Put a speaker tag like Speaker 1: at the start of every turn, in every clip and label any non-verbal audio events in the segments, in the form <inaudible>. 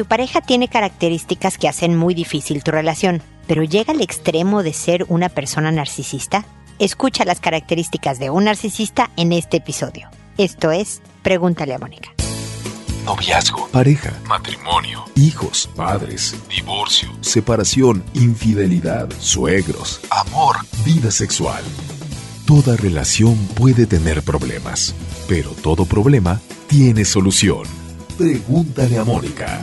Speaker 1: tu pareja tiene características que hacen muy difícil tu relación, pero llega al extremo de ser una persona narcisista, escucha las características de un narcisista en este episodio. Esto es Pregúntale a Mónica.
Speaker 2: Noviazgo, pareja, matrimonio, hijos, padres, divorcio, separación, infidelidad, suegros, amor, vida sexual. Toda relación puede tener problemas, pero todo problema tiene solución. Pregúntale a Mónica.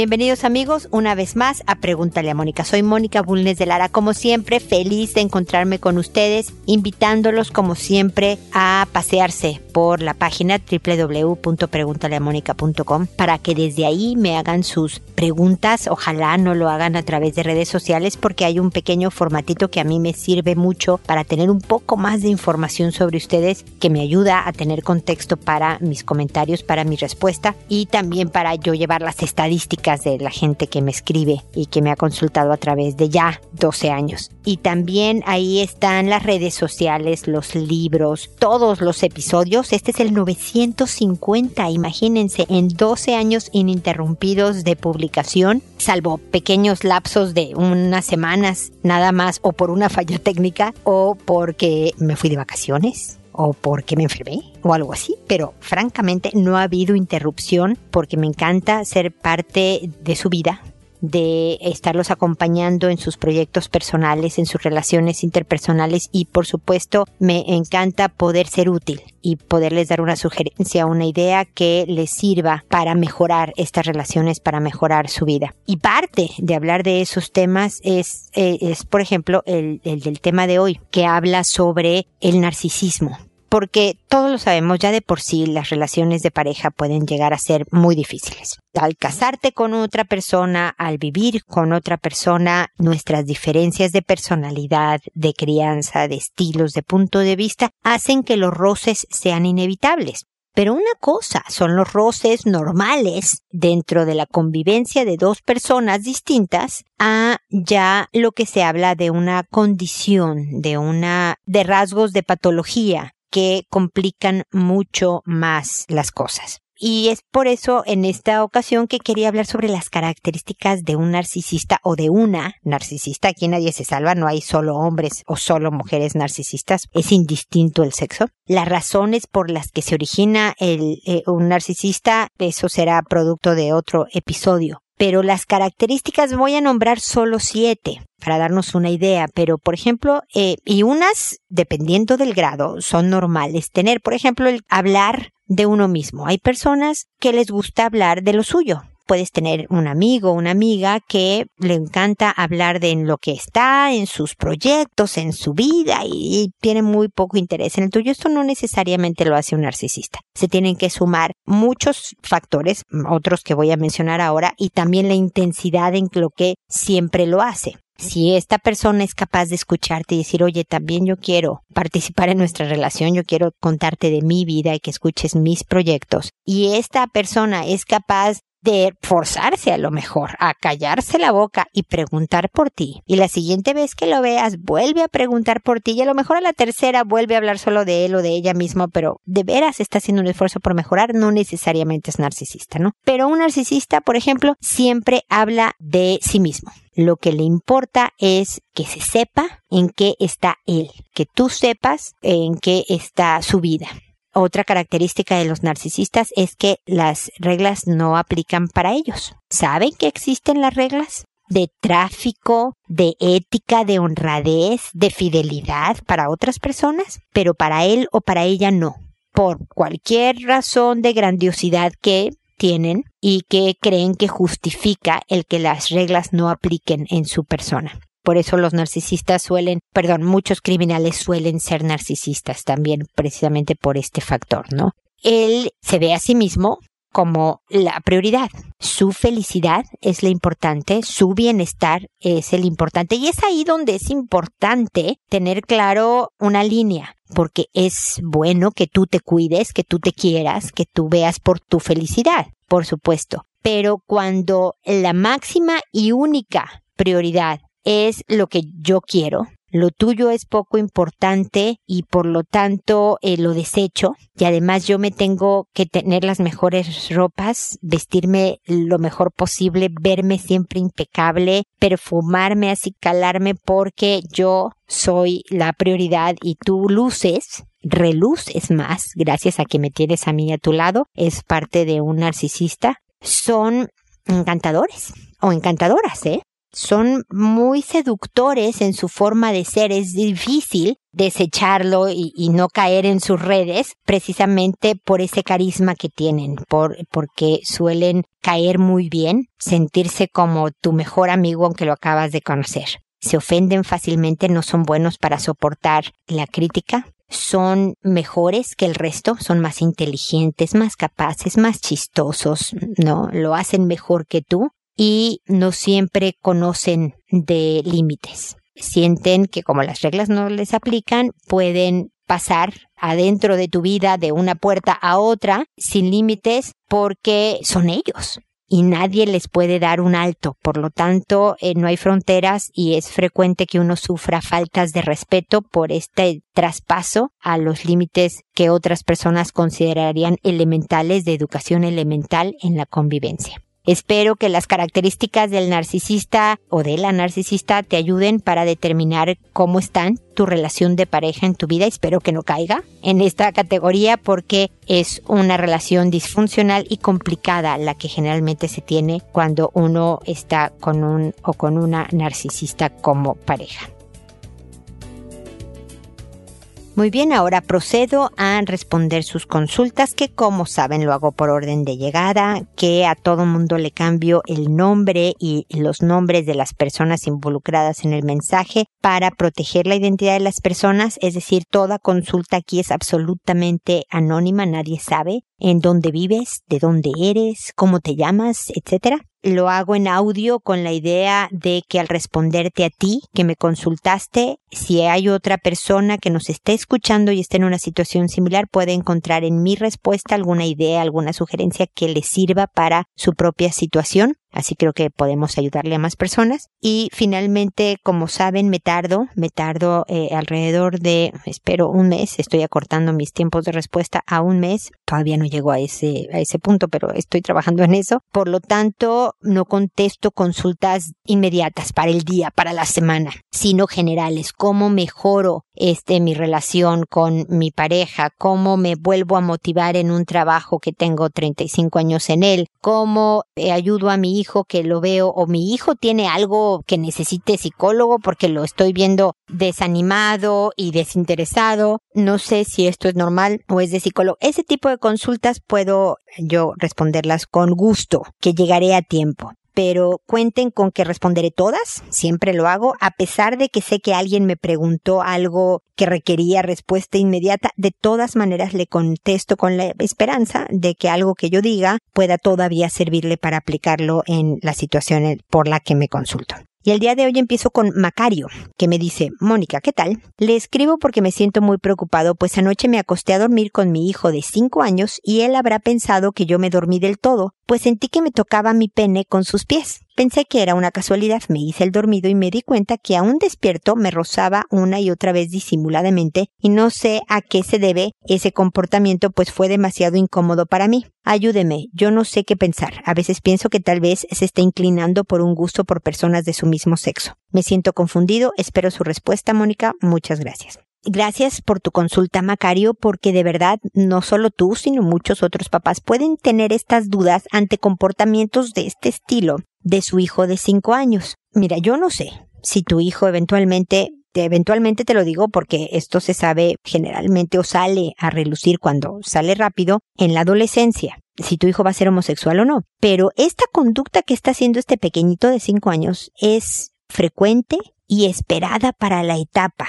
Speaker 1: Bienvenidos amigos una vez más a Pregúntale a Mónica. Soy Mónica Bulnes de Lara, como siempre feliz de encontrarme con ustedes, invitándolos como siempre a pasearse por la página www.preguntaleamónica.com para que desde ahí me hagan sus preguntas. Ojalá no lo hagan a través de redes sociales porque hay un pequeño formatito que a mí me sirve mucho para tener un poco más de información sobre ustedes que me ayuda a tener contexto para mis comentarios, para mi respuesta y también para yo llevar las estadísticas de la gente que me escribe y que me ha consultado a través de ya 12 años. Y también ahí están las redes sociales, los libros, todos los episodios. Este es el 950, imagínense, en 12 años ininterrumpidos de publicación, salvo pequeños lapsos de unas semanas nada más o por una falla técnica o porque me fui de vacaciones o porque me enfermé o algo así, pero francamente no ha habido interrupción porque me encanta ser parte de su vida, de estarlos acompañando en sus proyectos personales, en sus relaciones interpersonales y por supuesto me encanta poder ser útil y poderles dar una sugerencia, una idea que les sirva para mejorar estas relaciones, para mejorar su vida. Y parte de hablar de esos temas es, eh, es por ejemplo, el, el del tema de hoy, que habla sobre el narcisismo porque todos lo sabemos, ya de por sí las relaciones de pareja pueden llegar a ser muy difíciles. Al casarte con otra persona, al vivir con otra persona, nuestras diferencias de personalidad, de crianza, de estilos, de punto de vista, hacen que los roces sean inevitables. Pero una cosa son los roces normales dentro de la convivencia de dos personas distintas a ya lo que se habla de una condición, de una, de rasgos de patología, que complican mucho más las cosas. Y es por eso en esta ocasión que quería hablar sobre las características de un narcisista o de una narcisista. Aquí nadie se salva, no hay solo hombres o solo mujeres narcisistas, es indistinto el sexo. Las razones por las que se origina el, eh, un narcisista, eso será producto de otro episodio pero las características voy a nombrar solo siete para darnos una idea, pero por ejemplo, eh, y unas, dependiendo del grado, son normales tener, por ejemplo, el hablar de uno mismo. Hay personas que les gusta hablar de lo suyo, puedes tener un amigo, una amiga que le encanta hablar de en lo que está, en sus proyectos, en su vida y, tiene muy poco interés en el tuyo. Esto no necesariamente lo hace un narcisista. Se tienen que sumar muchos factores, otros que voy a mencionar ahora, y también la intensidad en lo que siempre lo hace. Si esta persona es capaz de escucharte y decir, oye, también yo quiero participar en nuestra relación, yo quiero contarte de mi vida y que escuches mis proyectos, y esta persona es capaz de forzarse a lo mejor a callarse la boca y preguntar por ti. Y la siguiente vez que lo veas, vuelve a preguntar por ti y a lo mejor a la tercera vuelve a hablar solo de él o de ella mismo, pero de veras está haciendo un esfuerzo por mejorar, no necesariamente es narcisista, ¿no? Pero un narcisista, por ejemplo, siempre habla de sí mismo. Lo que le importa es que se sepa en qué está él, que tú sepas en qué está su vida. Otra característica de los narcisistas es que las reglas no aplican para ellos. ¿Saben que existen las reglas? de tráfico, de ética, de honradez, de fidelidad para otras personas, pero para él o para ella no, por cualquier razón de grandiosidad que tienen y que creen que justifica el que las reglas no apliquen en su persona. Por eso los narcisistas suelen, perdón, muchos criminales suelen ser narcisistas también precisamente por este factor, ¿no? Él se ve a sí mismo como la prioridad. Su felicidad es la importante, su bienestar es el importante y es ahí donde es importante tener claro una línea, porque es bueno que tú te cuides, que tú te quieras, que tú veas por tu felicidad por supuesto. pero cuando la máxima y única prioridad es lo que yo quiero, lo tuyo es poco importante y por lo tanto eh, lo desecho. Y además yo me tengo que tener las mejores ropas, vestirme lo mejor posible, verme siempre impecable, perfumarme, así calarme porque yo soy la prioridad y tú luces reluces más gracias a que me tienes a mí a tu lado, es parte de un narcisista, son encantadores o encantadoras, ¿eh? Son muy seductores en su forma de ser. Es difícil desecharlo y, no caer en sus redes precisamente por ese carisma que tienen, por, porque suelen caer muy bien, sentirse como tu mejor amigo aunque lo acabas de conocer. Se ofenden fácilmente, no son buenos para soportar la crítica, son mejores que el resto, son más inteligentes, más capaces, más chistosos, ¿no? Lo hacen mejor que tú y no siempre conocen de límites. Sienten que como las reglas no les aplican, pueden pasar adentro de tu vida de una puerta a otra sin límites porque son ellos y nadie les puede dar un alto. Por lo tanto, eh, no hay fronteras y es frecuente que uno sufra faltas de respeto por este traspaso a los límites que otras personas considerarían elementales de educación elemental en la convivencia. Espero que las características del narcisista o de la narcisista te ayuden para determinar cómo están tu relación de pareja en tu vida. Espero que no caiga en esta categoría porque es una relación disfuncional y complicada la que generalmente se tiene cuando uno está con un o con una narcisista como pareja. Muy bien, ahora procedo a responder sus consultas, que como saben lo hago por orden de llegada, que a todo mundo le cambio el nombre y los nombres de las personas involucradas en el mensaje para proteger la identidad de las personas, es decir, toda consulta aquí es absolutamente anónima, nadie sabe en dónde vives, de dónde eres, cómo te llamas, etcétera lo hago en audio con la idea de que al responderte a ti, que me consultaste, si hay otra persona que nos esté escuchando y esté en una situación similar, puede encontrar en mi respuesta alguna idea, alguna sugerencia que le sirva para su propia situación. Así creo que podemos ayudarle a más personas. Y finalmente, como saben, me tardo, me tardo eh, alrededor de, espero, un mes. Estoy acortando mis tiempos de respuesta a un mes. Todavía no llego a ese, a ese punto, pero estoy trabajando en eso. Por lo tanto, no contesto consultas inmediatas para el día, para la semana, sino generales. ¿Cómo mejoro este, mi relación con mi pareja? ¿Cómo me vuelvo a motivar en un trabajo que tengo 35 años en él? ¿Cómo eh, ayudo a mi hijo que lo veo o mi hijo tiene algo que necesite psicólogo porque lo estoy viendo desanimado y desinteresado. No sé si esto es normal o es de psicólogo. Ese tipo de consultas puedo yo responderlas con gusto, que llegaré a tiempo pero cuenten con que responderé todas, siempre lo hago, a pesar de que sé que alguien me preguntó algo que requería respuesta inmediata, de todas maneras le contesto con la esperanza de que algo que yo diga pueda todavía servirle para aplicarlo en la situación por la que me consulto. Y el día de hoy empiezo con Macario, que me dice, Mónica, ¿qué tal? Le escribo porque me siento muy preocupado, pues anoche me acosté a dormir con mi hijo de cinco años y él habrá pensado que yo me dormí del todo, pues sentí que me tocaba mi pene con sus pies. Pensé que era una casualidad, me hice el dormido y me di cuenta que aún despierto me rozaba una y otra vez disimuladamente y no sé a qué se debe ese comportamiento pues fue demasiado incómodo para mí. Ayúdeme, yo no sé qué pensar. A veces pienso que tal vez se está inclinando por un gusto por personas de su mismo sexo. Me siento confundido, espero su respuesta, Mónica. Muchas gracias. Gracias por tu consulta, Macario, porque de verdad no solo tú, sino muchos otros papás pueden tener estas dudas ante comportamientos de este estilo de su hijo de cinco años. Mira, yo no sé si tu hijo eventualmente eventualmente te lo digo porque esto se sabe generalmente o sale a relucir cuando sale rápido en la adolescencia, si tu hijo va a ser homosexual o no. Pero esta conducta que está haciendo este pequeñito de cinco años es frecuente y esperada para la etapa.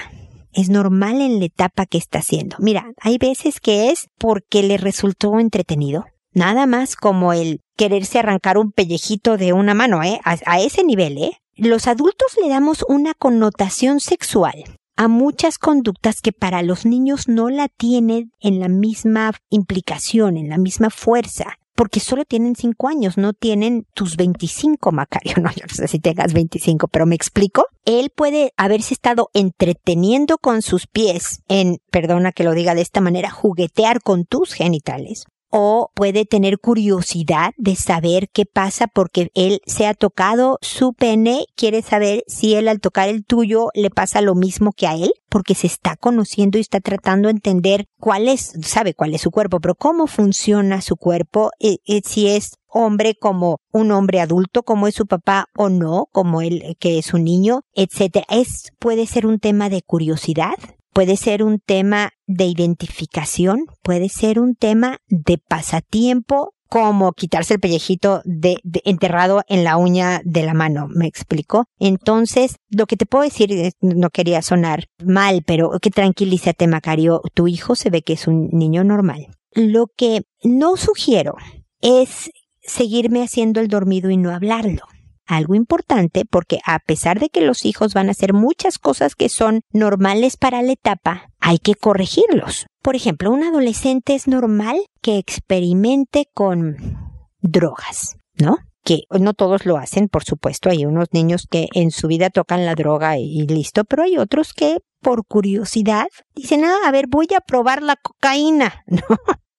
Speaker 1: Es normal en la etapa que está haciendo. Mira, hay veces que es porque le resultó entretenido. Nada más como el quererse arrancar un pellejito de una mano, ¿eh? A, ese nivel, ¿eh? Los adultos le damos una connotación sexual a muchas conductas que para los niños no la tienen en la misma implicación, en la misma fuerza porque solo tienen cinco años, no tienen tus 25, Macario. <laughs> No, yo no sé si tengas 25, pero me explico. Él puede haberse estado entreteniendo con sus pies en, perdona que lo diga de esta manera, juguetear con tus genitales o puede tener curiosidad de saber qué pasa porque él se ha tocado su pene, quiere saber si él al tocar el tuyo le pasa lo mismo que a él, porque se está conociendo y está tratando de entender cuál es, sabe cuál es su cuerpo, pero cómo funciona su cuerpo, eh, eh, si es hombre como un hombre adulto, como es su papá o no, como él que es un niño, etcétera. Es puede ser un tema de curiosidad puede ser un tema de identificación, puede ser un tema de pasatiempo, como quitarse el pellejito de, enterrado en la uña de la mano, ¿me explico? Entonces, lo que te puedo decir, no quería sonar mal, pero que tranquilízate, Macario, tu hijo se ve que es un niño normal. Lo que no sugiero es seguirme haciendo el dormido y no hablarlo algo importante porque a pesar de que los hijos van a hacer muchas cosas que son normales para la etapa, hay que corregirlos. Por ejemplo, un adolescente es normal que experimente con drogas, ¿no? que no todos lo hacen, por supuesto, hay unos niños que en su vida tocan la droga y listo, pero hay otros que por curiosidad dicen, ah, a ver, voy a probar la cocaína, <laughs> ¿no?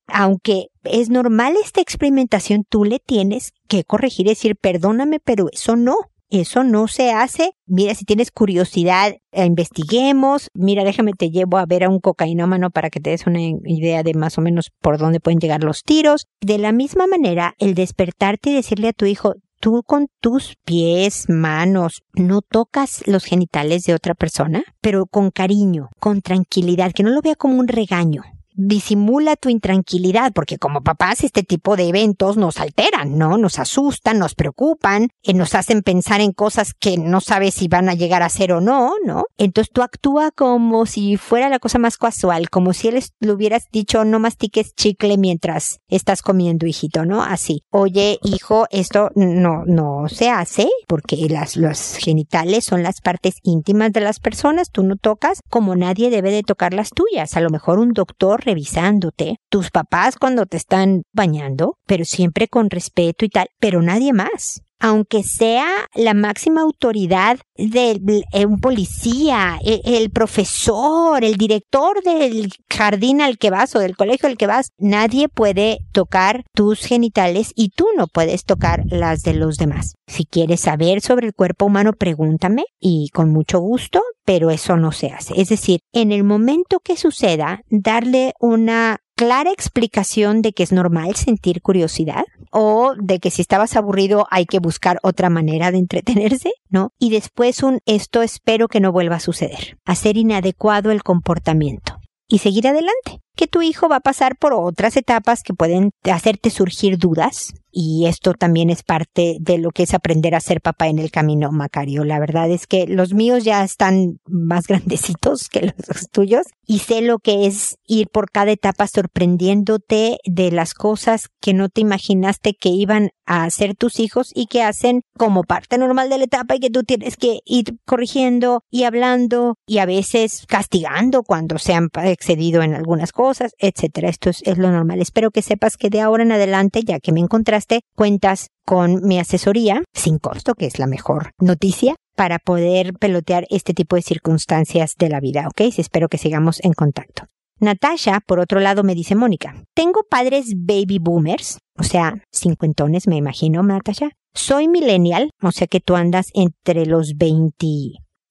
Speaker 1: Aunque es normal esta experimentación, tú le tienes que corregir y decir, perdóname, pero eso no. Eso no se hace. Mira, si tienes curiosidad, eh, investiguemos. Mira, déjame te llevo a ver a un cocainómano para que te des una idea de más o menos por dónde pueden llegar los tiros. De la misma manera, el despertarte y decirle a tu hijo, tú con tus pies, manos, no tocas los genitales de otra persona, pero con cariño, con tranquilidad, que no lo vea como un regaño disimula tu intranquilidad, porque como papás este tipo de eventos nos alteran, ¿no? Nos asustan, nos preocupan, eh, nos hacen pensar en cosas que no sabes si van a llegar a ser o no, ¿no? Entonces tú actúa como si fuera la cosa más casual, como si él le hubieras dicho no mastiques chicle mientras estás comiendo, hijito, ¿no? Así. Oye, hijo, esto no, no se hace porque las, los genitales son las partes íntimas de las personas, tú no tocas como nadie debe de tocar las tuyas. A lo mejor un doctor revisándote, tus papás cuando te están bañando, pero siempre con respeto y tal, pero nadie más aunque sea la máxima autoridad de eh, un policía, e, el, profesor, el director del jardín al que vas o del colegio al que vas, nadie puede tocar tus genitales y tú no puedes tocar las de los demás. Si quieres saber sobre el cuerpo humano, pregúntame y con mucho gusto, pero eso no se hace. Es decir, en el momento que suceda, darle una clara explicación de que es normal sentir curiosidad o de que si estabas aburrido hay que buscar otra manera de entretenerse, ¿no? Y después un esto espero que no vuelva a suceder. Hacer inadecuado el comportamiento y seguir adelante. Que tu hijo va a pasar por otras etapas que pueden hacerte surgir dudas, y esto también es parte de lo que es aprender a ser papá en el camino, Macario. La verdad es que los míos ya están más <laughs> grandecitos que los tuyos y sé lo que es ir por cada etapa sorprendiéndote de las cosas que no te imaginaste que iban a hacer tus hijos y que hacen como parte normal de la etapa y que tú tienes que ir corrigiendo y hablando y a veces castigando cuando se han excedido en algunas cosas, etcétera. Esto es, es lo normal. Espero que sepas que de ahora en adelante, ya que me encontraste cuentas con mi asesoría sin costo, que es la mejor noticia, para poder pelotear este tipo de circunstancias de la vida, ¿ok? Espero que sigamos en contacto. Natasha, por otro lado, me dice Mónica, tengo padres baby boomers, o sea, cincuentones, me imagino, Natasha. Soy millennial, o sea que tú andas entre los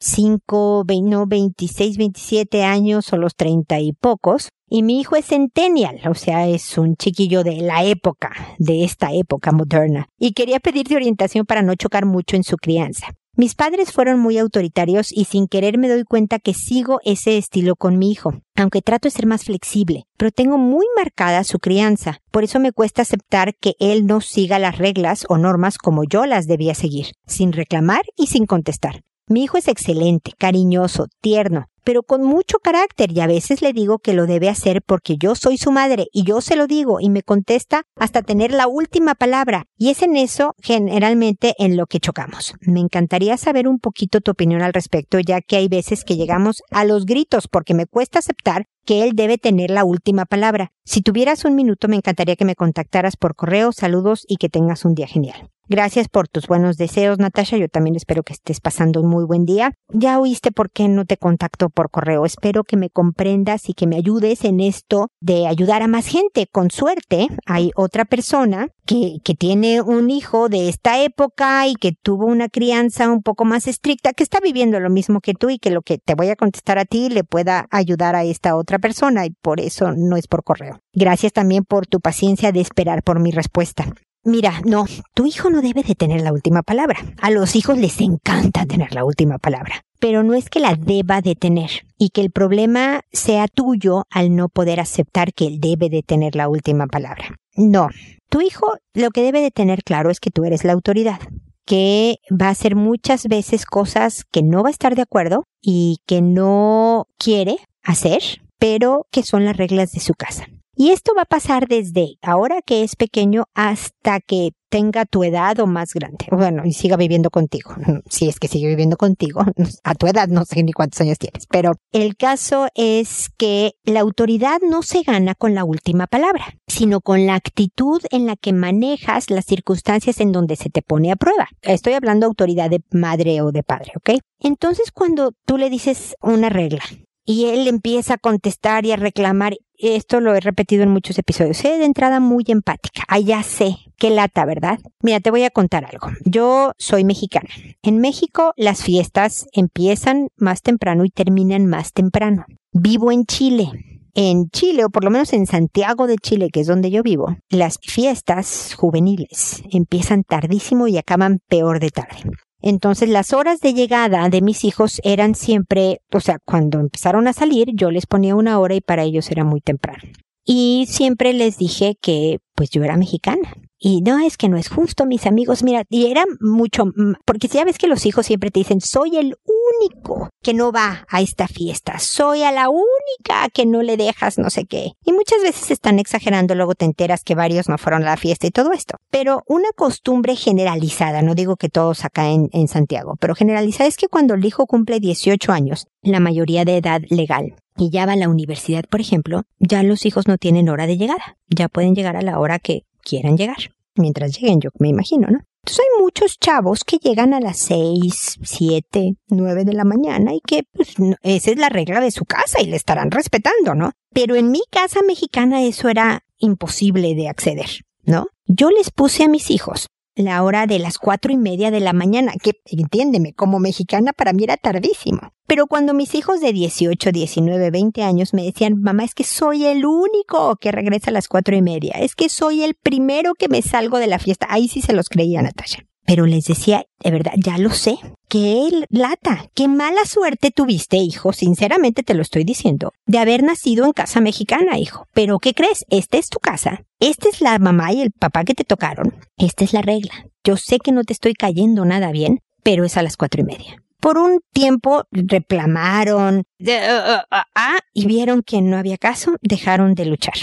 Speaker 1: 25, 26, 27 años o los 30 y pocos. Y mi hijo es centennial, o sea, es un chiquillo de la época, de esta época moderna. Y quería pedirte orientación para no chocar mucho en su crianza. Mis padres fueron muy autoritarios y sin querer me doy cuenta que sigo ese estilo con mi hijo, aunque trato de ser más flexible, pero tengo muy marcada su crianza, por eso me cuesta aceptar que él no siga las reglas o normas como yo las debía seguir, sin reclamar y sin contestar. Mi hijo es excelente, cariñoso, tierno, pero con mucho carácter y a veces le digo que lo debe hacer porque yo soy su madre y yo se lo digo y me contesta hasta tener la última palabra y es en eso generalmente en lo que chocamos. Me encantaría saber un poquito tu opinión al respecto ya que hay veces que llegamos a los gritos porque me cuesta aceptar que él debe tener la última palabra. Si tuvieras un minuto me encantaría que me contactaras por correo, saludos y que tengas un día genial. Gracias por tus buenos deseos, Natasha. Yo también espero que estés pasando un muy buen día. Ya oíste por qué no te contacto por correo. Espero que me comprendas y que me ayudes en esto de ayudar a más gente. Con suerte, hay otra persona que, que tiene un hijo de esta época y que tuvo una crianza un poco más estricta, que está viviendo lo mismo que tú y que lo que te voy a contestar a ti le pueda ayudar a esta otra persona y por eso no es por correo. Gracias también por tu paciencia de esperar por mi respuesta. Mira, no, tu hijo no debe de tener la última palabra. A los hijos les encanta tener la última palabra, pero no es que la deba de tener y que el problema sea tuyo al no poder aceptar que él debe de tener la última palabra. No, tu hijo lo que debe de tener claro es que tú eres la autoridad que va a hacer muchas veces cosas que no va a estar de acuerdo y que no quiere hacer, pero que son las reglas de su casa. Y esto va a pasar desde ahora que es pequeño hasta que tenga tu edad o más grande. Bueno, y siga viviendo contigo. <laughs> Si es que sigue viviendo contigo, <laughs> a tu edad no sé ni cuántos años tienes. Pero el caso es que la autoridad no se gana con la última palabra, sino con la actitud en la que manejas las circunstancias en donde se te pone a prueba. Estoy hablando de autoridad de madre o de padre, ¿ok? Entonces cuando tú le dices una regla, y él empieza a contestar y a reclamar esto lo he repetido en muchos episodios, sé de entrada muy empática. Allá sé, qué lata, ¿verdad? Mira, te voy a contar algo. Yo soy mexicana. En México las fiestas empiezan más temprano y terminan más temprano. Vivo en Chile. En Chile, o por lo menos en Santiago de Chile, que es donde yo vivo, las fiestas juveniles empiezan tardísimo y acaban peor de tarde. Entonces las horas de llegada de mis hijos eran siempre, o sea, cuando empezaron a salir yo les ponía una hora y para ellos era muy temprano. Y siempre les dije que pues yo era mexicana. Y no es que no es justo, mis amigos, mira, y era mucho, porque si ya ves que los hijos siempre te dicen, soy el único que no va a esta fiesta, soy a la única que no le dejas no sé qué. Y muchas veces están exagerando, luego te enteras que varios no fueron a la fiesta y todo esto. Pero una costumbre generalizada, no digo que todos acá en, en Santiago, pero generalizada es que cuando el hijo cumple 18 años, la mayoría de edad legal, y ya va a la universidad, por ejemplo, ya los hijos no tienen hora de llegada, ya pueden llegar a la hora que quieran llegar. Mientras lleguen, yo me imagino, ¿no? Entonces hay muchos chavos que llegan a las seis, siete, nueve de la mañana y que pues, esa es la regla de su casa y le estarán respetando, ¿no? Pero en mi casa mexicana eso era imposible de acceder, ¿no? Yo les puse a mis hijos la hora de las cuatro y media de la mañana, que entiéndeme, como mexicana para mí era tardísimo. Pero cuando mis hijos de 18, 19, 20 años me decían, mamá, es que soy el único que regresa a las cuatro y media, es que soy el primero que me salgo de la fiesta, ahí sí se los creía Natasha. Pero les decía, de verdad, ya lo sé. Qué lata, qué mala suerte tuviste, hijo, sinceramente te lo estoy diciendo, de haber nacido en casa mexicana, hijo. Pero ¿qué crees? Esta es tu casa. Esta es la mamá y el papá que te tocaron. Esta es la regla. Yo sé que no te estoy cayendo nada bien, pero es a las cuatro y media. Por un tiempo reclamaron uh, uh, uh, y vieron que no había caso, dejaron de luchar.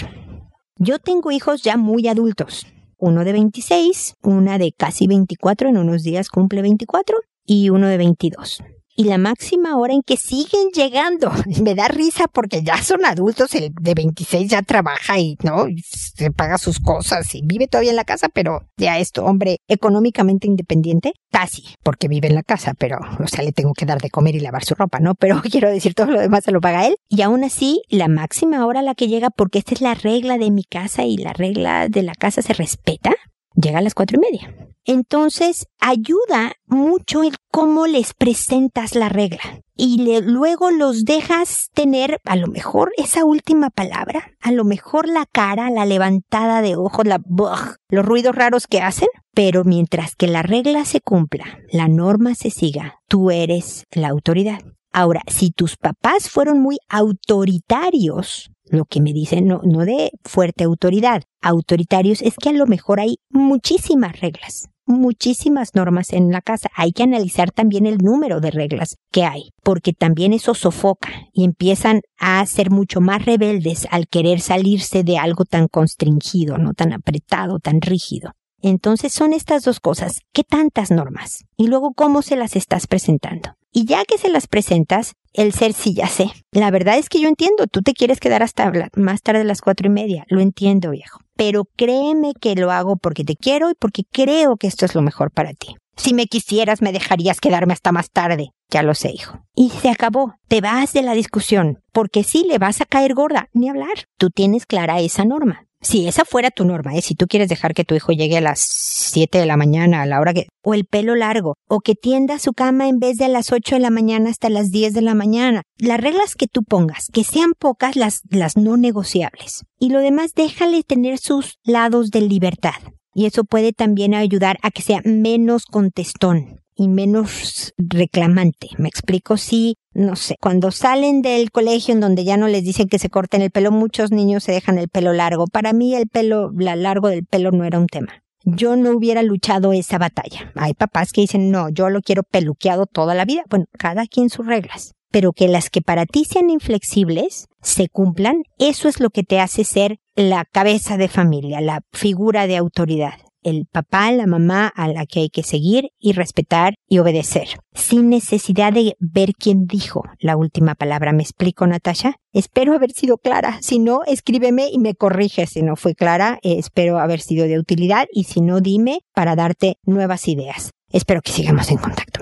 Speaker 1: Yo tengo hijos ya muy adultos, uno de 26, una de casi 24, en unos días cumple 24, y uno de 22 y la máxima hora en que siguen llegando. <laughs> Me da risa porque ya son adultos, el de 26 ya trabaja y no, se paga sus cosas y vive todavía en la casa, pero ya esto, hombre, económicamente independiente, casi, porque vive en la casa, pero, o sea, le tengo que dar de comer y lavar su ropa, ¿no? <laughs> Pero quiero decir, todo lo demás se lo paga él. Y aún así, la máxima hora a la que llega, porque esta es la regla de mi casa y la regla de la casa se respeta, llega a las cuatro y media. Entonces, ayuda mucho el cómo les presentas la regla. Y luego los dejas tener a lo mejor esa última palabra, a lo mejor la cara, la levantada de ojos, la los ruidos raros que hacen, pero mientras que la regla se cumpla, la norma se siga, tú eres la autoridad. Ahora, si tus papás fueron muy autoritarios, lo que me dicen no, no de fuerte autoridad, autoritarios es que a lo mejor hay muchísimas reglas, muchísimas normas en la casa. Hay que analizar también el número de reglas que hay, porque también eso sofoca y empiezan a ser mucho más rebeldes al querer salirse de algo tan constringido, no tan apretado, tan rígido. Entonces son estas dos cosas. ¿Qué tantas normas? Y luego, ¿cómo se las estás presentando? Y ya que se las presentas, el ser sí ya sé. La verdad es que yo entiendo, tú te quieres quedar hasta más tarde a las cuatro y media. Lo entiendo, viejo. Pero créeme que lo hago porque te quiero y porque creo que esto es lo mejor para ti. Si me quisieras, me dejarías quedarme hasta más tarde. Ya lo sé, hijo. Y se acabó. Te vas de la discusión. Porque sí, le vas a caer gorda. Ni hablar. Tú tienes clara esa norma. Si esa fuera tu norma, ¿eh? si tú quieres dejar que tu hijo llegue a las 7 de la mañana, a la hora que... o el pelo largo, o que tienda su cama en vez de a las 8 de la mañana hasta las 10 de la mañana. Las reglas que tú pongas, que sean pocas las, las no negociables. Y lo demás, déjale tener sus lados de libertad. Y eso puede también ayudar a que sea menos contestón y menos reclamante. Me explico si, no sé, cuando salen del colegio en donde ya no les dicen que se corten el pelo, muchos niños se dejan el pelo largo. Para mí el pelo, la largo del pelo no era un tema. Yo no hubiera luchado esa batalla. Hay papás que dicen, no, yo lo quiero peluqueado toda la vida. Bueno, cada quien sus reglas. Pero que las que para ti sean inflexibles se cumplan, eso es lo que te hace ser la cabeza de familia, la figura de autoridad el papá, la mamá a la que hay que seguir y respetar y obedecer, sin necesidad de ver quién dijo la última palabra. ¿Me explico, Natasha? Espero haber sido clara. Si no, escríbeme y me corrige si no fue clara. Eh, espero haber sido de utilidad y si no, dime para darte nuevas ideas. Espero que sigamos en contacto.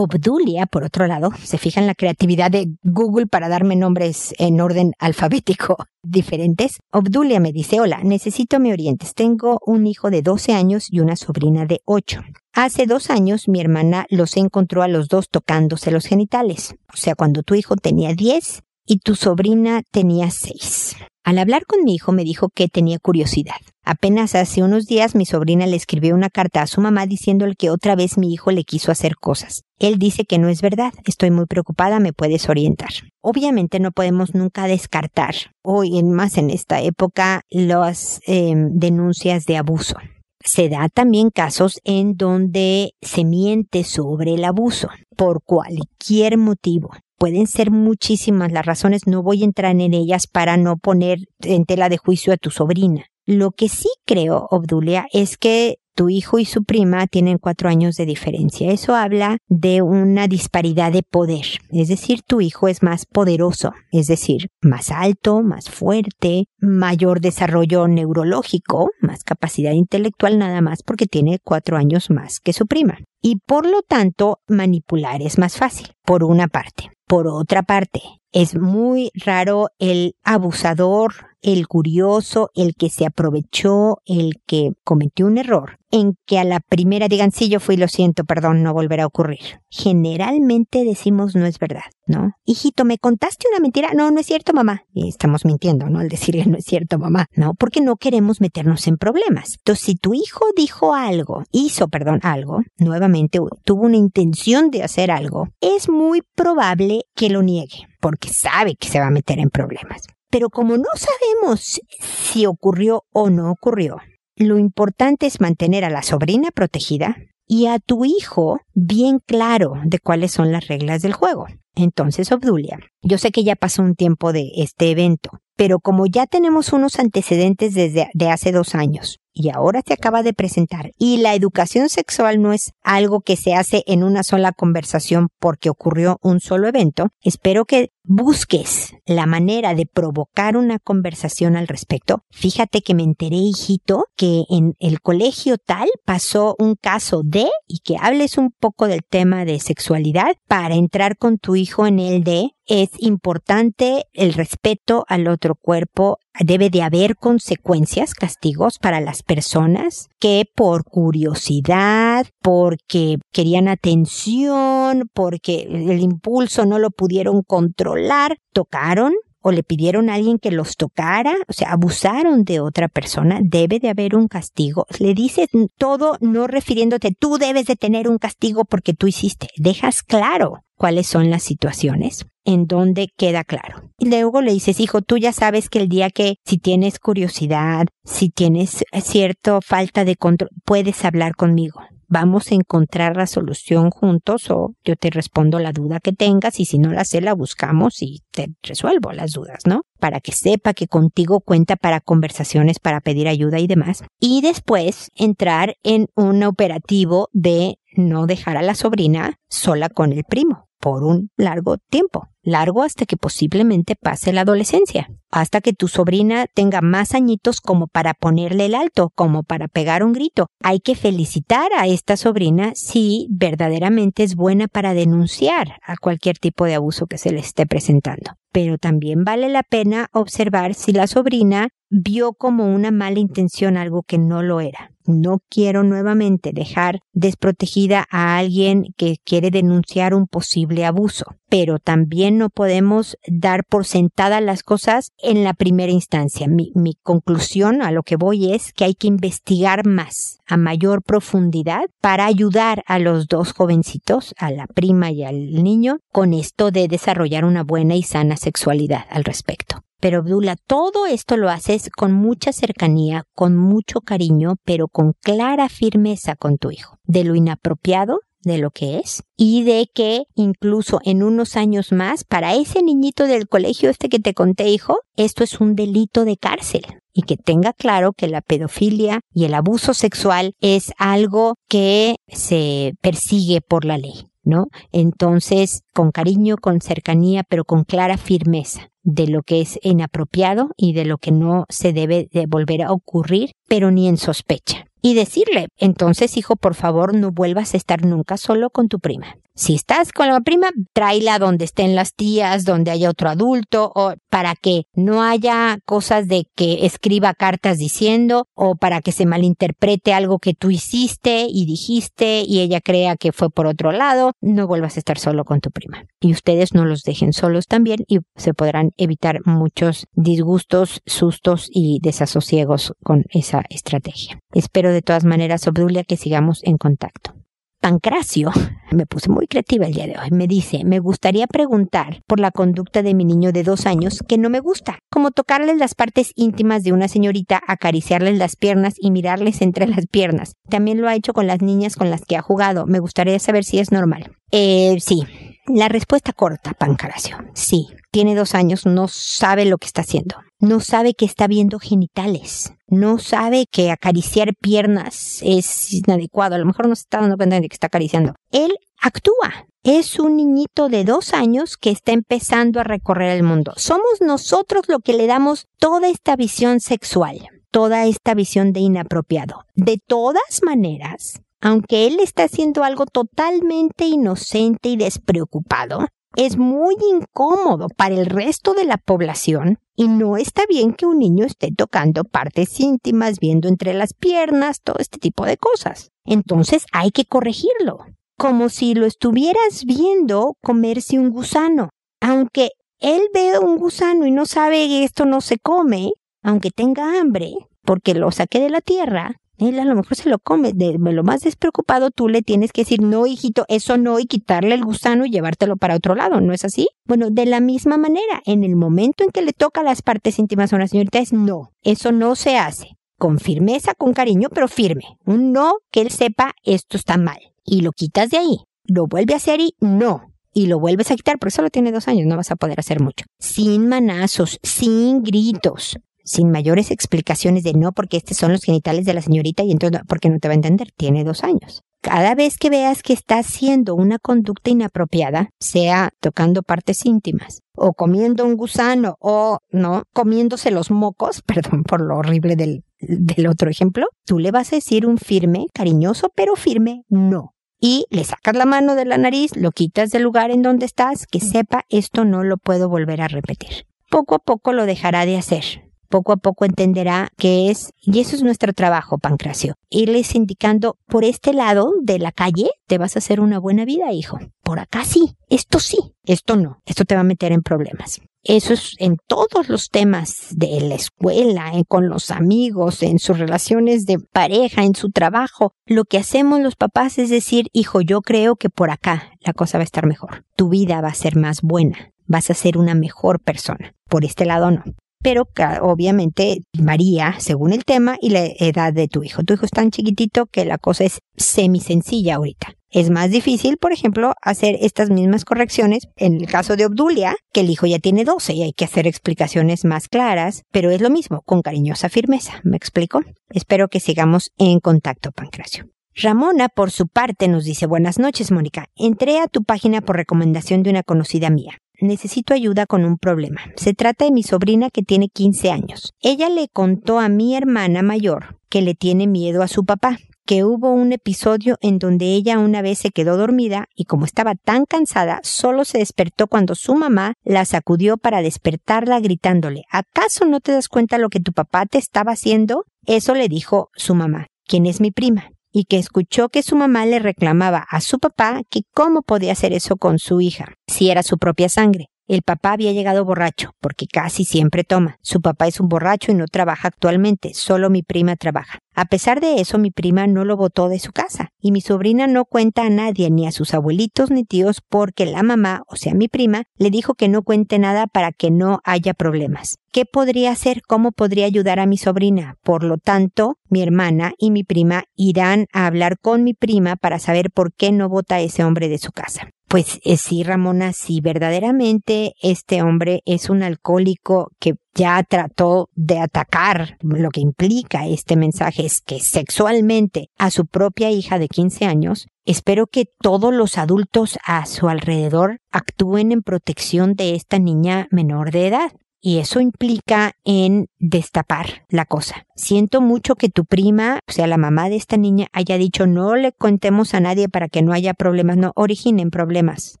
Speaker 1: Obdulia, por otro lado, se fija en la creatividad de Google para darme nombres en orden alfabético <laughs> diferentes. Obdulia me dice, hola, necesito me orientes. Tengo un hijo de 12 años y una sobrina de 8. Hace dos años mi hermana los encontró a los dos tocándose los genitales. O sea, cuando tu hijo tenía 10 y tu sobrina tenía 6. Al hablar con mi hijo me dijo que tenía curiosidad. Apenas hace unos días mi sobrina le escribió una carta a su mamá diciéndole que otra vez mi hijo le quiso hacer cosas. Él dice que no es verdad. Estoy muy preocupada, me puedes orientar. Obviamente no podemos nunca descartar, hoy en más en esta época, las em, denuncias de abuso. Se da también casos en donde se miente sobre el abuso por cualquier motivo. Pueden ser muchísimas las razones, no voy a entrar en ellas para no poner en tela de juicio a tu sobrina. Lo que sí creo, Obdulia, es que tu hijo y su prima tienen cuatro años de diferencia. Eso habla de una disparidad de poder. Es decir, tu hijo es más poderoso, es decir, más alto, más fuerte, mayor desarrollo neurológico, más capacidad intelectual nada más porque tiene cuatro años más que su prima. Y por lo tanto, manipular es más fácil, por una parte. Por otra parte, es muy raro el abusador, el curioso, el que se aprovechó, el que cometió un error en que a la primera digan, sí, yo fui, lo siento, perdón, no volverá a ocurrir. Generalmente decimos, no es verdad, ¿no? Hijito, ¿me contaste una mentira? No, no es cierto, mamá. Y estamos mintiendo, ¿no? Al decirle, no es cierto, mamá, ¿no? Porque no queremos meternos en problemas. Entonces, si tu hijo dijo algo, hizo, perdón, algo, nuevamente tuvo una intención de hacer algo, es muy probable que lo niegue, porque sabe que se va a meter en problemas. Pero como no sabemos si ocurrió o no ocurrió, lo importante es mantener a la sobrina protegida y a tu hijo bien claro de cuáles son las reglas del juego. Entonces, Obdulia, yo sé que ya pasó un tiempo de este evento, pero como ya tenemos unos antecedentes desde de hace dos años y ahora se acaba de presentar y la educación sexual no es algo que se hace en una sola conversación porque ocurrió un solo evento, espero que busques la manera de provocar una conversación al respecto. Fíjate que me enteré, hijito, que en el colegio tal pasó un caso de y que hables un poco del tema de sexualidad para entrar con tu hijo en el de es importante el respeto al otro cuerpo. Debe de haber consecuencias, castigos para las personas que por curiosidad, porque querían atención, porque el impulso no lo pudieron controlar, tocaron o le pidieron a alguien que los tocara, o sea, abusaron de otra persona, debe de haber un castigo. Le dices todo no refiriéndote, tú debes de tener un castigo porque tú hiciste. Dejas claro cuáles son las situaciones en donde queda claro. Y luego le dices, hijo, tú ya sabes que el día que si tienes curiosidad, si tienes cierta falta de control, puedes hablar conmigo vamos a encontrar la solución juntos o yo te respondo la duda que tengas y si no la sé la buscamos y te resuelvo las dudas, ¿no? Para que sepa que contigo cuenta para conversaciones, para pedir ayuda y demás. Y después entrar en un operativo de no dejar a la sobrina sola con el primo por un largo tiempo, largo hasta que posiblemente pase la adolescencia, hasta que tu sobrina tenga más añitos como para ponerle el alto, como para pegar un grito. Hay que felicitar a esta sobrina si verdaderamente es buena para denunciar a cualquier tipo de abuso que se le esté presentando. Pero también vale la pena observar si la sobrina vio como una mala intención algo que no lo era. No quiero nuevamente dejar desprotegida a alguien que quiere denunciar un posible abuso, pero también no podemos dar por sentada las cosas en la primera instancia. Mi, mi conclusión a lo que voy es que hay que investigar más, a mayor profundidad, para ayudar a los dos jovencitos, a la prima y al niño, con esto de desarrollar una buena y sana sexualidad al respecto. Pero Abdullah, todo esto lo haces con mucha cercanía, con mucho cariño, pero con clara firmeza con tu hijo. De lo inapropiado de lo que es y de que incluso en unos años más, para ese niñito del colegio este que te conté, hijo, esto es un delito de cárcel y que tenga claro que la pedofilia y el abuso sexual es algo que se persigue por la ley. ¿No? Entonces, con cariño, con cercanía, pero con clara firmeza de lo que es inapropiado y de lo que no se debe de volver a ocurrir, pero ni en sospecha. Y decirle, entonces hijo, por favor, no vuelvas a estar nunca solo con tu prima. Si estás con la prima, tráela donde estén las tías, donde haya otro adulto, o para que no haya cosas de que escriba cartas diciendo, o para que se malinterprete algo que tú hiciste y dijiste y ella crea que fue por otro lado, no vuelvas a estar solo con tu prima. Y ustedes no los dejen solos también y se podrán evitar muchos disgustos, sustos y desasosiegos con esa estrategia. Espero de todas maneras, Obdulia, que sigamos en contacto. Pancracio, me puse muy creativa el día de hoy, me dice, me gustaría preguntar por la conducta de mi niño de dos años que no me gusta, como tocarles las partes íntimas de una señorita, acariciarles las piernas y mirarles entre las piernas. También lo ha hecho con las niñas con las que ha jugado. Me gustaría saber si es normal. Eh, sí. La respuesta corta, Pancracio. Sí. Tiene dos años, no sabe lo que está haciendo no sabe que está viendo genitales, no sabe que acariciar piernas es inadecuado, a lo mejor no se está dando cuenta de que está acariciando. Él actúa. Es un niñito de dos años que está empezando a recorrer el mundo. Somos nosotros lo que le damos toda esta visión sexual, toda esta visión de inapropiado. De todas maneras, aunque él está haciendo algo totalmente inocente y despreocupado, es muy incómodo para el resto de la población y no está bien que un niño esté tocando partes íntimas, viendo entre las piernas, todo este tipo de cosas. Entonces hay que corregirlo, como si lo estuvieras viendo comerse un gusano. Aunque él ve un gusano y no sabe que esto no se come, aunque tenga hambre, porque lo saqué de la tierra, él a lo mejor se lo come. De, lo más despreocupado, tú le tienes que decir, no, hijito, eso no, y quitarle el gusano y llevártelo para otro lado, ¿no es así? Bueno, de la misma manera, en el momento en que le toca las partes íntimas a una señorita, es no, eso no se hace. Con firmeza, con cariño, pero firme. Un no que él sepa esto está mal. Y lo quitas de ahí. Lo vuelve a hacer y no y lo vuelves a quitar, porque solo tiene dos años, no vas a poder hacer mucho. Sin manazos, sin gritos sin mayores explicaciones de no, porque estos son los genitales de la señorita y entonces, porque no te va a entender, tiene dos años. Cada vez que veas que está haciendo una conducta inapropiada, sea tocando partes íntimas, o comiendo un gusano, o no, comiéndose los mocos, <laughs> perdón por lo horrible del, del otro ejemplo, tú le vas a decir un firme, cariñoso, pero firme, no y le sacas la mano de la nariz, lo quitas del lugar en donde estás, que sepa esto no lo puedo volver a repetir. Poco a poco lo dejará de hacer poco a poco entenderá que es, y eso es nuestro trabajo, Pancracio, irles indicando por este lado de la calle te vas a hacer una buena vida, hijo. Por acá sí, esto sí, esto no, esto te va a meter en problemas. Eso es en todos los temas de la escuela, con los amigos, en sus relaciones de pareja, en su trabajo. Lo que hacemos los papás es decir, hijo, yo creo que por acá la cosa va a estar mejor. Tu vida va a ser más buena. Vas a ser una mejor persona. Por este lado no. Pero obviamente varía según el tema y la edad de tu hijo. Tu hijo es tan chiquitito que la cosa es semi sencilla ahorita. Es más difícil, por ejemplo, hacer estas mismas correcciones en el caso de Obdulia, que el hijo ya tiene 12 y hay que hacer explicaciones más claras, pero es lo mismo, con cariñosa firmeza. ¿Me explico? Espero que sigamos en contacto, Pancracio. Ramona, por su parte, nos dice Buenas noches, Mónica. Entré a tu página por recomendación de una conocida mía. Necesito ayuda con un problema. Se trata de mi sobrina que tiene 15 años. Ella le contó a mi hermana mayor que le tiene miedo a su papá que hubo un episodio en donde ella una vez se quedó dormida y como estaba tan cansada, solo se despertó cuando su mamá la sacudió para despertarla gritándole ¿Acaso no te das cuenta lo que tu papá te estaba haciendo? Eso le dijo su mamá, quien es mi prima, y que escuchó que su mamá le reclamaba a su papá que cómo podía hacer eso con su hija, si era su propia sangre. El papá había llegado borracho, porque casi siempre toma. Su papá es un borracho y no trabaja actualmente, solo mi prima trabaja. A pesar de eso, mi prima no lo botó de su casa, y mi sobrina no cuenta a nadie, ni a sus abuelitos ni tíos, porque la mamá, o sea mi prima, le dijo que no cuente nada para que no haya problemas. ¿Qué podría hacer? ¿Cómo podría ayudar a mi sobrina? Por lo tanto, mi hermana y mi prima irán a hablar con mi prima para saber por qué no vota ese hombre de su casa. Pues eh, sí, Ramona, si verdaderamente este hombre es un alcohólico que ya trató de atacar, lo que implica este mensaje es que sexualmente a su propia hija de 15 años, espero que todos los adultos a su alrededor actúen en protección de esta niña menor de edad y eso implica en destapar la cosa. Siento mucho que tu prima, o sea, la mamá de esta niña, haya dicho no le contemos a nadie para que no haya problemas, no originen problemas.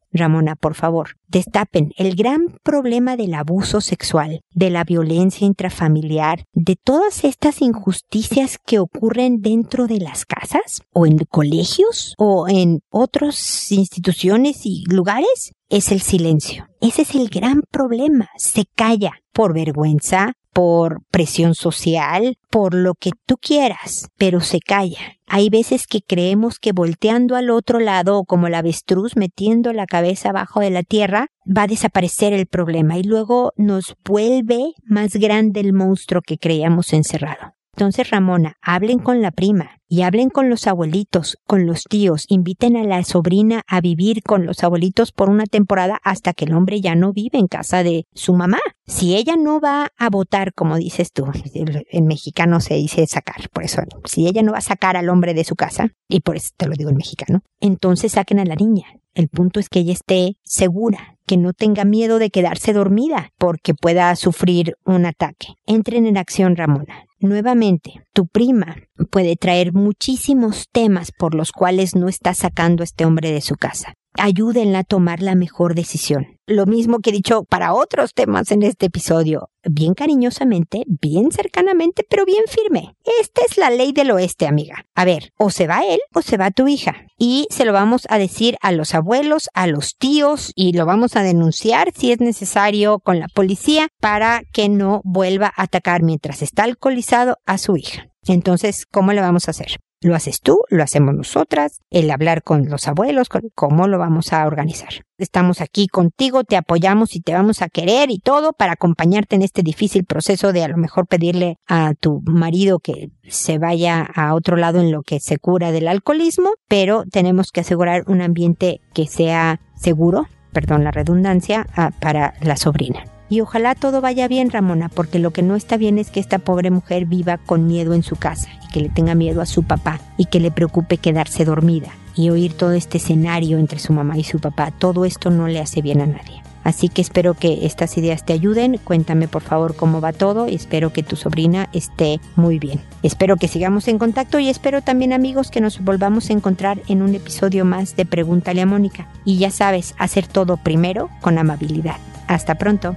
Speaker 1: Ramona, por favor, destapen el gran problema del abuso sexual, de la violencia intrafamiliar, de todas estas injusticias que ocurren dentro de las casas o en colegios o en otras instituciones y lugares, es el silencio. Ese es el gran problema. Se calla por vergüenza, por presión social, por lo que tú quieras, pero se calla. Hay veces que creemos que volteando al otro lado como la avestruz metiendo la cabeza abajo de la tierra va a desaparecer el problema y luego nos vuelve más grande el monstruo que creíamos encerrado. Entonces, Ramona, hablen con la prima y hablen con los abuelitos, con los tíos, inviten a la sobrina a vivir con los abuelitos por una temporada hasta que el hombre ya no vive en casa de su mamá. Si ella no va a votar, como dices tú, en mexicano se dice sacar, por eso, si ella no va a sacar al hombre de su casa, y por eso te lo digo en mexicano, entonces saquen a la niña. El punto es que ella esté segura, que no tenga miedo de quedarse dormida porque pueda sufrir un ataque. Entren en acción, Ramona. Nuevamente, tu prima puede traer muchísimos temas por los cuales no está sacando a este hombre de su casa. Ayúdenla a tomar la mejor decisión lo mismo que he dicho para otros temas en este episodio, bien cariñosamente, bien cercanamente, pero bien firme. Esta es la ley del oeste, amiga. A ver, o se va él o se va tu hija. Y se lo vamos a decir a los abuelos, a los tíos y lo vamos a denunciar si es necesario con la policía para que no vuelva a atacar mientras está alcoholizado a su hija. Entonces, ¿cómo le vamos a hacer? Lo haces tú, lo hacemos nosotras, el hablar con los abuelos, cómo lo vamos a organizar. Estamos aquí contigo, te apoyamos y te vamos a querer y todo para acompañarte en este difícil proceso de a lo mejor pedirle a tu marido que se vaya a otro lado en lo que se cura del alcoholismo, pero tenemos que asegurar un ambiente que sea seguro, perdón la redundancia, ah, para la sobrina. Y ojalá todo vaya bien, Ramona, porque lo que no está bien es que esta pobre mujer viva con miedo en su casa y que le tenga miedo a su papá y que le preocupe quedarse dormida y oír todo este escenario entre su mamá y su papá. Todo esto no le hace bien a nadie. Así que espero que estas ideas te ayuden. Cuéntame por favor cómo va todo y espero que tu sobrina esté muy bien. Espero que sigamos en contacto y espero también amigos que nos volvamos a encontrar en un episodio más de Pregúntale a Mónica. Y ya sabes, hacer todo primero con amabilidad. Hasta pronto.